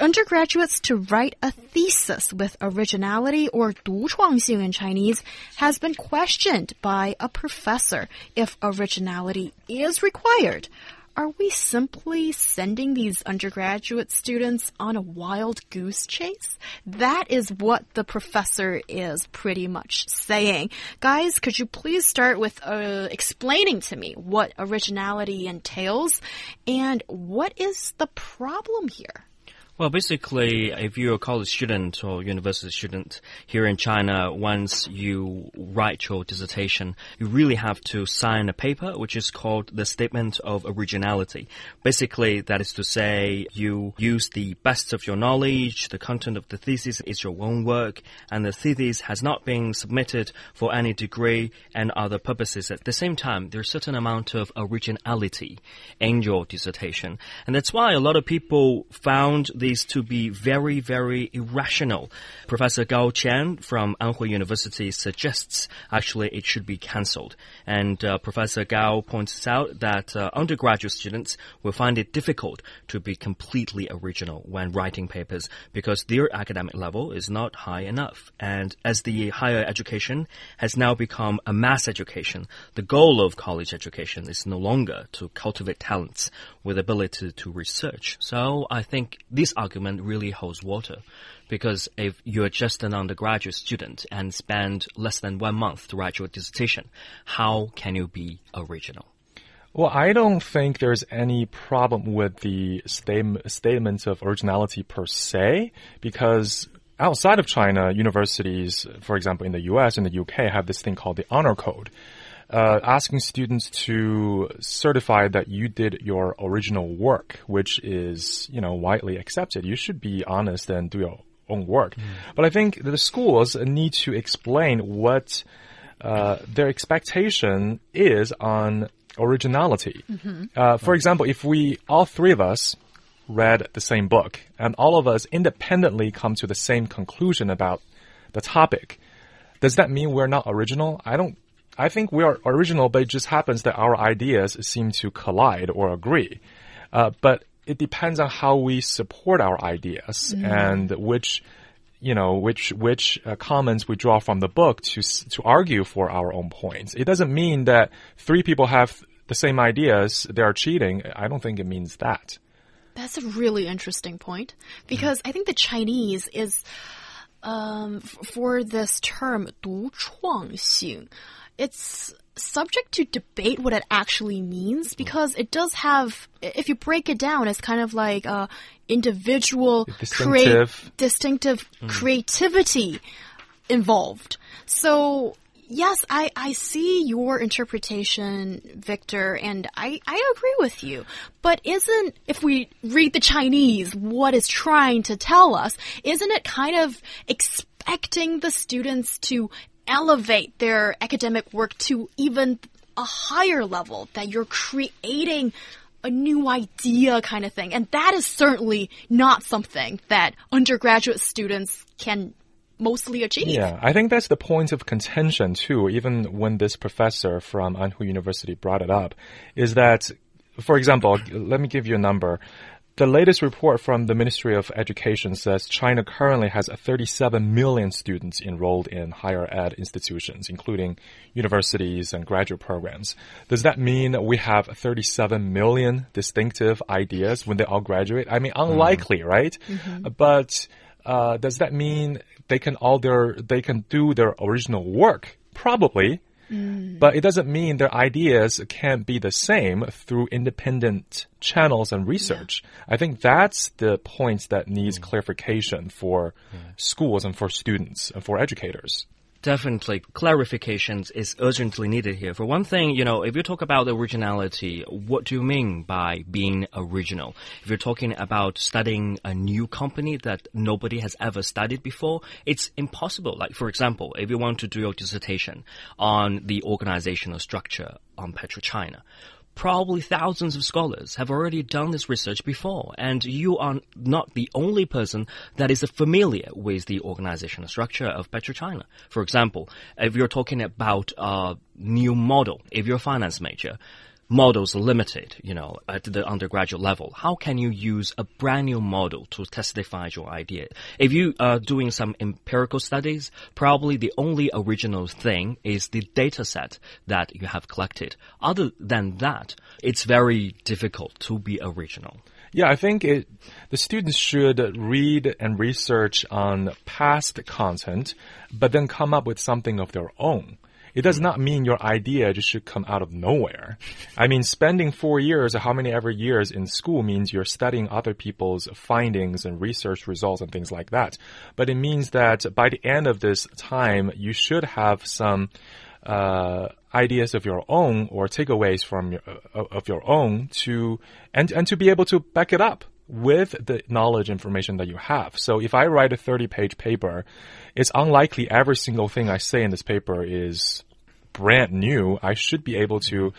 undergraduates to write a thesis with originality or 独创性 in Chinese has been questioned by a professor if originality is required. Are we simply sending these undergraduate students on a wild goose chase? That is what the professor is pretty much saying. Guys, could you please start with uh, explaining to me what originality entails and what is the problem here? Well, basically, if you're a college student or university student here in China, once you write your dissertation, you really have to sign a paper, which is called the Statement of Originality. Basically, that is to say, you use the best of your knowledge, the content of the thesis is your own work, and the thesis has not been submitted for any degree and other purposes. At the same time, there's a certain amount of originality in your dissertation. And that's why a lot of people found the to be very, very irrational. Professor Gao Chen from Anhui University suggests actually it should be cancelled. And uh, Professor Gao points out that uh, undergraduate students will find it difficult to be completely original when writing papers because their academic level is not high enough. And as the higher education has now become a mass education, the goal of college education is no longer to cultivate talents with ability to research. So I think this argument really holds water. Because if you're just an undergraduate student and spend less than one month to write your dissertation, how can you be original? Well, I don't think there's any problem with the statement, statements of originality per se, because outside of China, universities, for example, in the US and the UK, have this thing called the honor code uh, asking students to certify that you did your original work, which is, you know, widely accepted. You should be honest and do your own work. Mm. But I think the schools need to explain what uh, their expectation is on originality. Mm -hmm. uh, for example, if we, all three of us, read the same book and all of us independently come to the same conclusion about the topic, does that mean we're not original? I don't I think we are original, but it just happens that our ideas seem to collide or agree. Uh, but it depends on how we support our ideas mm. and which you know which which uh, comments we draw from the book to to argue for our own points. It doesn't mean that three people have the same ideas they are cheating. I don't think it means that. That's a really interesting point because mm. I think the Chinese is um, for this term 独创性 it's subject to debate what it actually means because it does have, if you break it down, it's kind of like uh, individual, distinctive, distinctive mm. creativity involved. So yes, I, I see your interpretation, Victor, and I, I agree with you. But isn't, if we read the Chinese, what is trying to tell us, isn't it kind of expecting the students to elevate their academic work to even a higher level, that you're creating a new idea kind of thing. And that is certainly not something that undergraduate students can mostly achieve. Yeah, I think that's the point of contention too, even when this professor from Anhui University brought it up, is that, for example, let me give you a number. The latest report from the Ministry of Education says China currently has 37 million students enrolled in higher ed institutions, including universities and graduate programs. Does that mean we have 37 million distinctive ideas when they all graduate? I mean, unlikely, mm. right? Mm -hmm. But uh, does that mean they can all their they can do their original work? Probably. Mm. But it doesn't mean their ideas can't be the same through independent channels and research. Yeah. I think that's the point that needs mm. clarification for schools and for students and for educators. Definitely, clarifications is urgently needed here. For one thing, you know, if you talk about originality, what do you mean by being original? If you're talking about studying a new company that nobody has ever studied before, it's impossible. Like, for example, if you want to do your dissertation on the organizational structure on PetroChina, probably thousands of scholars have already done this research before, and you are not the only person that is familiar with the organizational structure of PetroChina. For example, if you're talking about a new model, if you're a finance major, models limited, you know, at the undergraduate level. How can you use a brand new model to testify your idea? If you are doing some empirical studies, probably the only original thing is the data set that you have collected. Other than that, it's very difficult to be original. Yeah, I think it, the students should read and research on past content, but then come up with something of their own. It does not mean your idea just should come out of nowhere. I mean, spending four years or how many ever years in school means you're studying other people's findings and research results and things like that. But it means that by the end of this time, you should have some uh, ideas of your own or takeaways from your, uh, of your own to and and to be able to back it up with the knowledge information that you have. So if I write a 30 page paper, it's unlikely every single thing I say in this paper is brand new. I should be able to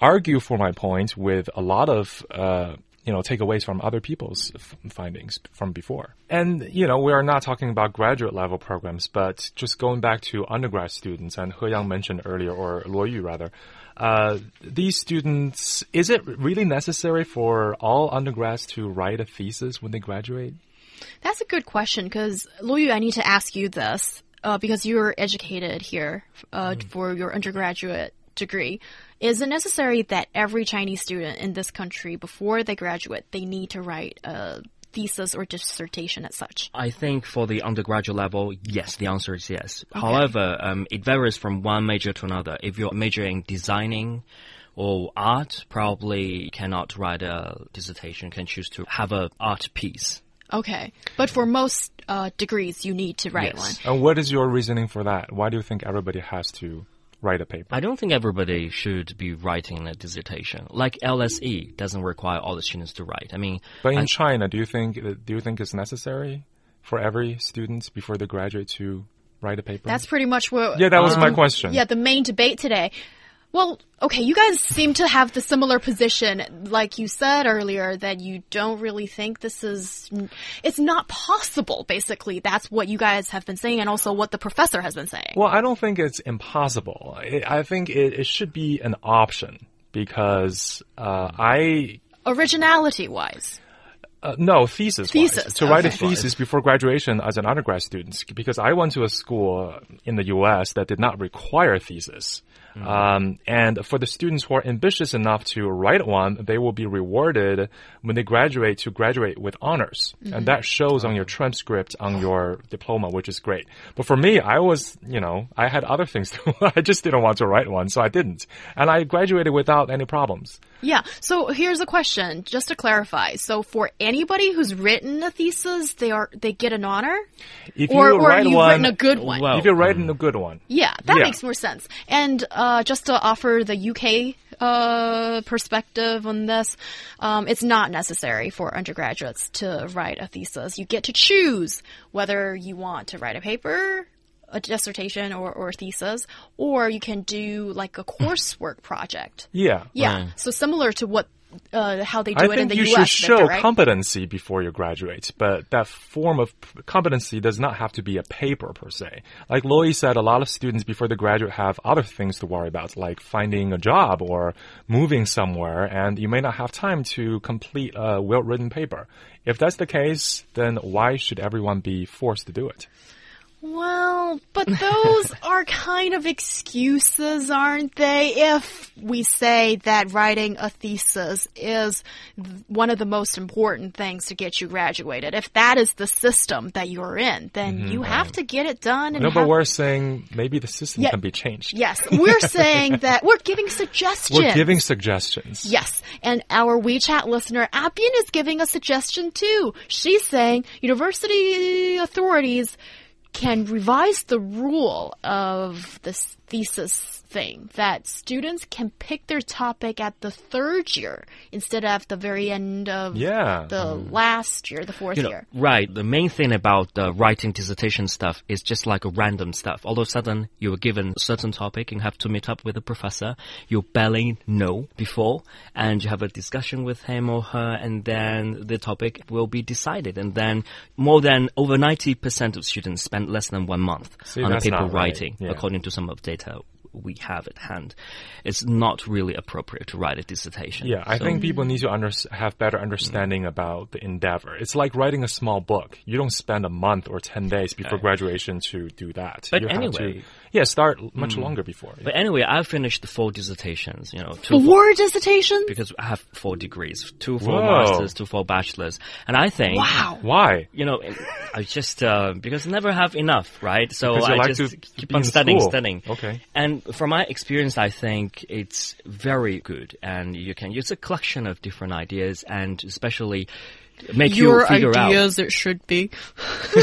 argue for my point with a lot of, uh, you know, takeaways from other people's findings from before. And, you know, we are not talking about graduate level programs, but just going back to undergrad students, and He Yang mentioned earlier, or Luo Yu rather, uh, these students, is it really necessary for all undergrads to write a thesis when they graduate? That's a good question because Luo Yu, I need to ask you this uh, because you're educated here uh, mm. for your undergraduate degree. Is it necessary that every Chinese student in this country, before they graduate, they need to write a thesis or dissertation as such? I think for the undergraduate level, yes, the answer is yes. Okay. However, um, it varies from one major to another. If you're majoring in designing, or art probably cannot write a dissertation, can choose to have a art piece. Okay, but for most uh, degrees, you need to write yes. one. And what is your reasoning for that? Why do you think everybody has to write a paper? I don't think everybody should be writing a dissertation. Like LSE doesn't require all the students to write. I mean, but in I, China, do you think do you think it's necessary for every student before they graduate to write a paper? That's pretty much what. Yeah, that was my um, question. Yeah, the main debate today. Well, okay, you guys seem to have the similar position, like you said earlier, that you don't really think this is, it's not possible, basically. That's what you guys have been saying and also what the professor has been saying. Well, I don't think it's impossible. I think it, it should be an option because, uh, I. Originality wise. Uh, no, thesis. Thesis. To write a thesis before graduation as an undergrad student, because I went to a school in the U.S. that did not require a thesis. Mm. Um, and for the students who are ambitious enough to write one, they will be rewarded when they graduate to graduate with honors. Mm -hmm. And that shows on your transcript on your diploma, which is great. But for me, I was, you know, I had other things to, I just didn't want to write one, so I didn't. And I graduated without any problems. Yeah. So here's a question, just to clarify. So for anybody who's written a thesis, they are they get an honor, if or, you or you've one, written a good one. Well, if you're writing a good one, yeah, that yeah. makes more sense. And uh, just to offer the UK uh, perspective on this, um, it's not necessary for undergraduates to write a thesis. You get to choose whether you want to write a paper a dissertation or, or thesis, or you can do like a coursework project. Yeah. Yeah. Right. So similar to what uh, how they do I it in the US. I think you should show Victor, right? competency before you graduate, but that form of competency does not have to be a paper per se. Like Loie said, a lot of students before they graduate have other things to worry about, like finding a job or moving somewhere, and you may not have time to complete a well-written paper. If that's the case, then why should everyone be forced to do it? Well, but those are kind of excuses, aren't they? If we say that writing a thesis is one of the most important things to get you graduated, if that is the system that you're in, then mm -hmm, you have to get it done. no, but we're saying maybe the system yeah, can be changed. Yes, we're saying that we're giving suggestions. We're giving suggestions. Yes, and our WeChat listener, Appian, is giving a suggestion too. She's saying university authorities can revise the rule of this thesis thing that students can pick their topic at the third year instead of the very end of Yeah. the mm-hmm. last year, the fourth You know, year. right. The main thing about the writing dissertation stuff is just like a random stuff. All of a sudden, you were given a certain topic and have to meet up with a professor you barely know before, and you have a discussion with him or her, and then the topic will be decided. And then more than over 90% of students spend less than one month See, on a paper not right. writing, Yeah. according to some of the data we have at hand. It's not really appropriate to write a dissertation. Yeah, I So- think people need to under, have better understanding about the endeavor. It's like writing a small book. You don't spend a month or 10 days before graduation to do that. But you have anyway- to, yeah, start much longer before. But anyway, I finished four dissertations, you know, two for- Four dissertations? because I have four degrees, two for Whoa. masters, two for bachelors, and I think, Wow. Why? you know, I just uh, because I never have enough, right? So I like just keep on studying, school. studying. Okay. And from my experience, I think it's very good, and you can use a collection of different ideas, and especially make Your you figure out. ideas, it should be.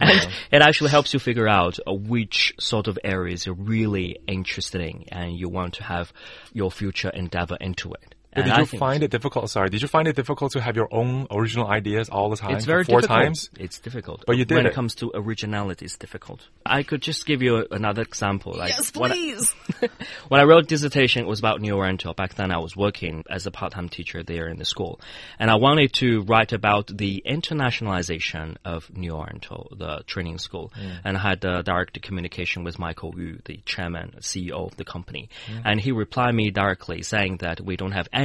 and it actually helps you figure out uh, which sort of areas you're really interested in and you want to have your future endeavor into it. But And did I you think find it difficult? Sorry, did you find it difficult to have your own original ideas all the time? it's very Four difficult. times? It's difficult. But you did when it. it comes to originality, it's difficult. I could just give you another example. Like Yes, when I- please. when I wrote dissertation, it was about New Oriental. Back then, I was working as a part-time teacher there in the school, and I wanted to write about the internationalization of New Oriental, the training school, and I had uh, direct communication with Michael Yu, the chairman, CEO of the company, and he replied me directly saying that we don't have any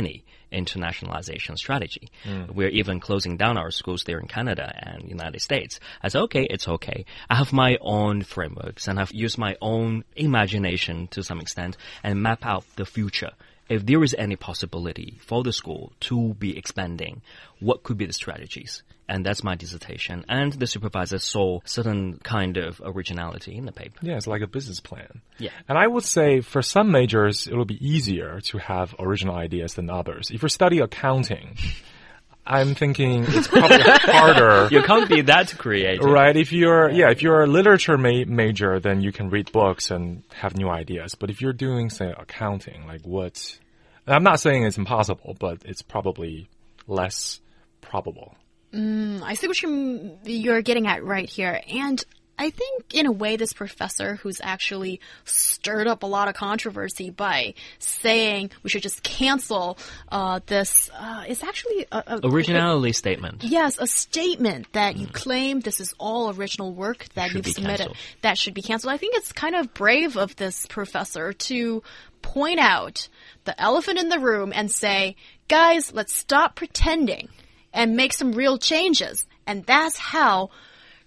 internationalization strategy. Hmm. We're even closing down our schools there in Canada and United States. I said, okay, it's okay. I have my own frameworks and I've used my own imagination to some extent and map out the future. If there is any possibility for the school to be expanding, what could be the strategies? And that's my dissertation. And the supervisor saw certain kind of originality in the paper. Yeah, it's like a business plan. Yeah. And I would say for some majors, it'll be easier to have original ideas than others. If you study accounting, I'm thinking it's probably harder. You can't be that creative. Right. If you're, yeah, if you're a literature ma- major, then you can read books and have new ideas. But if you're doing, say, accounting, like what, I'm not saying it's impossible, but it's probably less probable. I see what you're, you're getting at right here. And I think, in a way, this professor who's actually stirred up a lot of controversy by saying we should just cancel uh, this uh, is actually a, a Originality statement. Yes, a statement that you claim this is all original work that Should you've submitted that should be canceled. I think it's kind of brave of this professor to point out the elephant in the room and say, guys, let's stop pretending and make some real changes. And that's how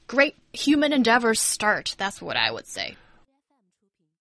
great human endeavors start. That's what I would say.